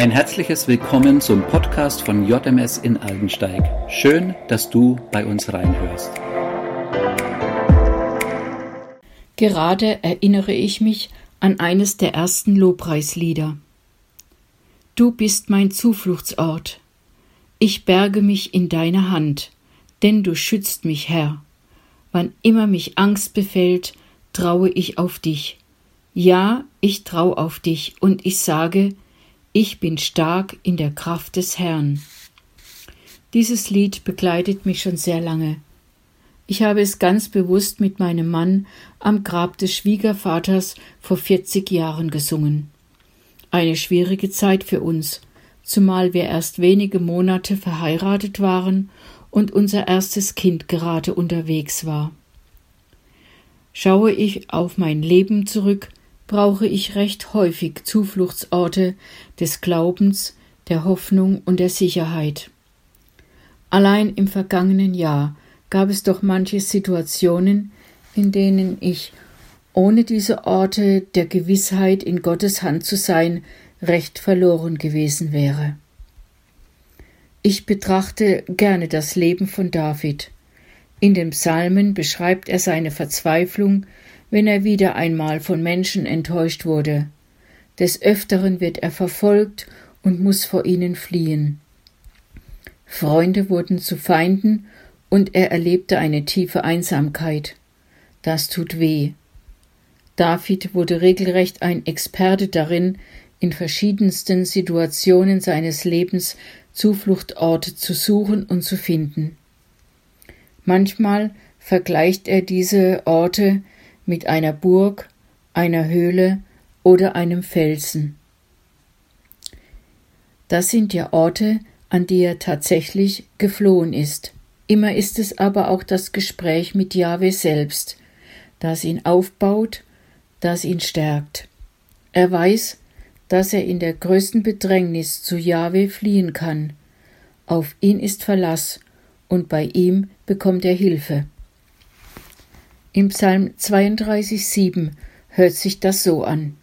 Ein herzliches Willkommen zum Podcast von JMS in Aldensteig. Schön, dass du bei uns reinhörst. Gerade erinnere ich mich an eines der ersten Lobpreislieder. Du bist mein Zufluchtsort. Ich berge mich in deiner Hand, denn du schützt mich, Herr. Wann immer mich Angst befällt, traue ich auf dich. Ja, ich trau auf dich und ich sage, ich bin stark in der Kraft des Herrn. Dieses Lied begleitet mich schon sehr lange. Ich habe es ganz bewusst mit meinem Mann am Grab des Schwiegervaters vor 40 Jahren gesungen. Eine schwierige Zeit für uns, zumal wir erst wenige Monate verheiratet waren und unser erstes Kind gerade unterwegs war. Schaue ich auf mein Leben zurück, brauche ich recht häufig Zufluchtsorte des Glaubens, der Hoffnung und der Sicherheit. Allein im vergangenen Jahr gab es doch manche Situationen, in denen ich ohne diese Orte der Gewissheit, in Gottes Hand zu sein, recht verloren gewesen wäre. Ich betrachte gerne das Leben von David. In den Psalmen beschreibt er seine Verzweiflung, wenn er wieder einmal von Menschen enttäuscht wurde. Des Öfteren wird er verfolgt und muss vor ihnen fliehen. Freunde wurden zu Feinden und er erlebte eine tiefe Einsamkeit. Das tut weh. David wurde regelrecht ein Experte darin, in verschiedensten Situationen seines Lebens Zufluchtorte zu suchen und zu finden. Manchmal vergleicht er diese Orte mit einer Burg, einer Höhle oder einem Felsen. Das sind ja Orte, an die er tatsächlich geflohen ist. Immer ist es aber auch das Gespräch mit Jahwe selbst, das ihn aufbaut, das ihn stärkt. Er weiß, dass er in der größten Bedrängnis zu Jahwe fliehen kann. Auf ihn ist Verlass, und bei ihm bekommt er Hilfe. Im Psalm 32,7 hört sich das so an.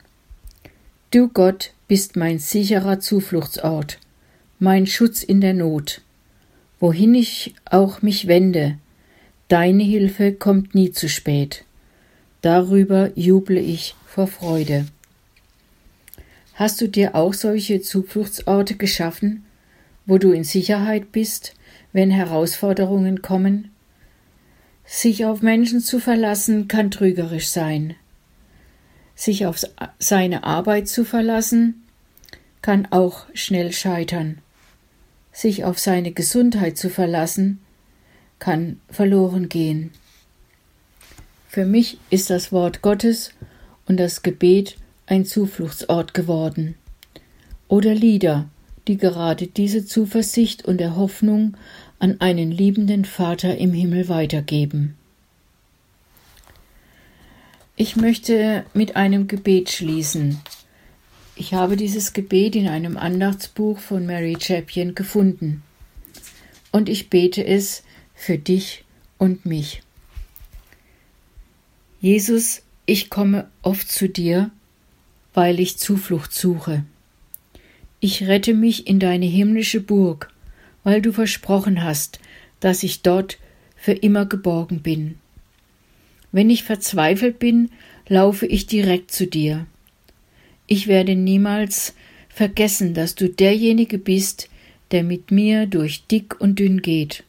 Du Gott bist mein sicherer Zufluchtsort, mein Schutz in der Not. Wohin ich auch mich wende, deine Hilfe kommt nie zu spät. Darüber juble ich vor Freude. Hast du dir auch solche Zufluchtsorte geschaffen, wo du in Sicherheit bist, wenn Herausforderungen kommen? Sich auf Menschen zu verlassen kann trügerisch sein. Sich auf seine Arbeit zu verlassen kann auch schnell scheitern. Sich auf seine Gesundheit zu verlassen kann verloren gehen. Für mich ist das Wort Gottes und das Gebet ein Zufluchtsort geworden. Oder Lieder, die gerade diese Zuversicht und der Hoffnung an einen liebenden Vater im Himmel weitergeben. Ich möchte mit einem Gebet schließen. Ich habe dieses Gebet in einem Andachtsbuch von Mary Chapien gefunden. Und ich bete es für dich und mich. Jesus, ich komme oft zu dir, weil ich Zuflucht suche. Ich rette mich in deine himmlische Burg, weil du versprochen hast, dass ich dort für immer geborgen bin. Wenn ich verzweifelt bin, laufe ich direkt zu dir. Ich werde niemals vergessen, dass du derjenige bist, der mit mir durch dick und dünn geht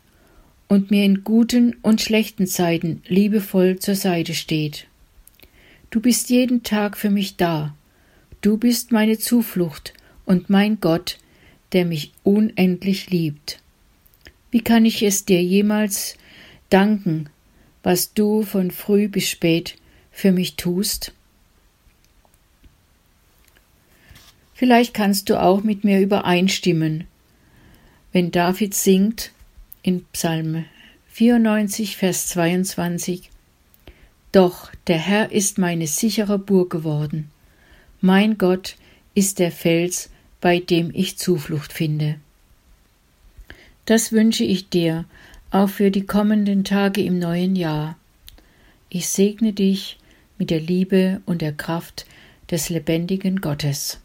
und mir in guten und schlechten Zeiten liebevoll zur Seite steht. Du bist jeden Tag für mich da. Du bist meine Zuflucht und mein Gott, der mich unendlich liebt. Wie kann ich es dir jemals danken, was du von früh bis spät für mich tust? Vielleicht kannst du auch mit mir übereinstimmen, wenn David singt in Psalm 94, Vers 22, Doch der Herr ist meine sichere Burg geworden, mein Gott ist der Fels, bei dem ich Zuflucht finde. Das wünsche ich dir auch für die kommenden Tage im neuen Jahr. Ich segne dich mit der Liebe und der Kraft des lebendigen Gottes.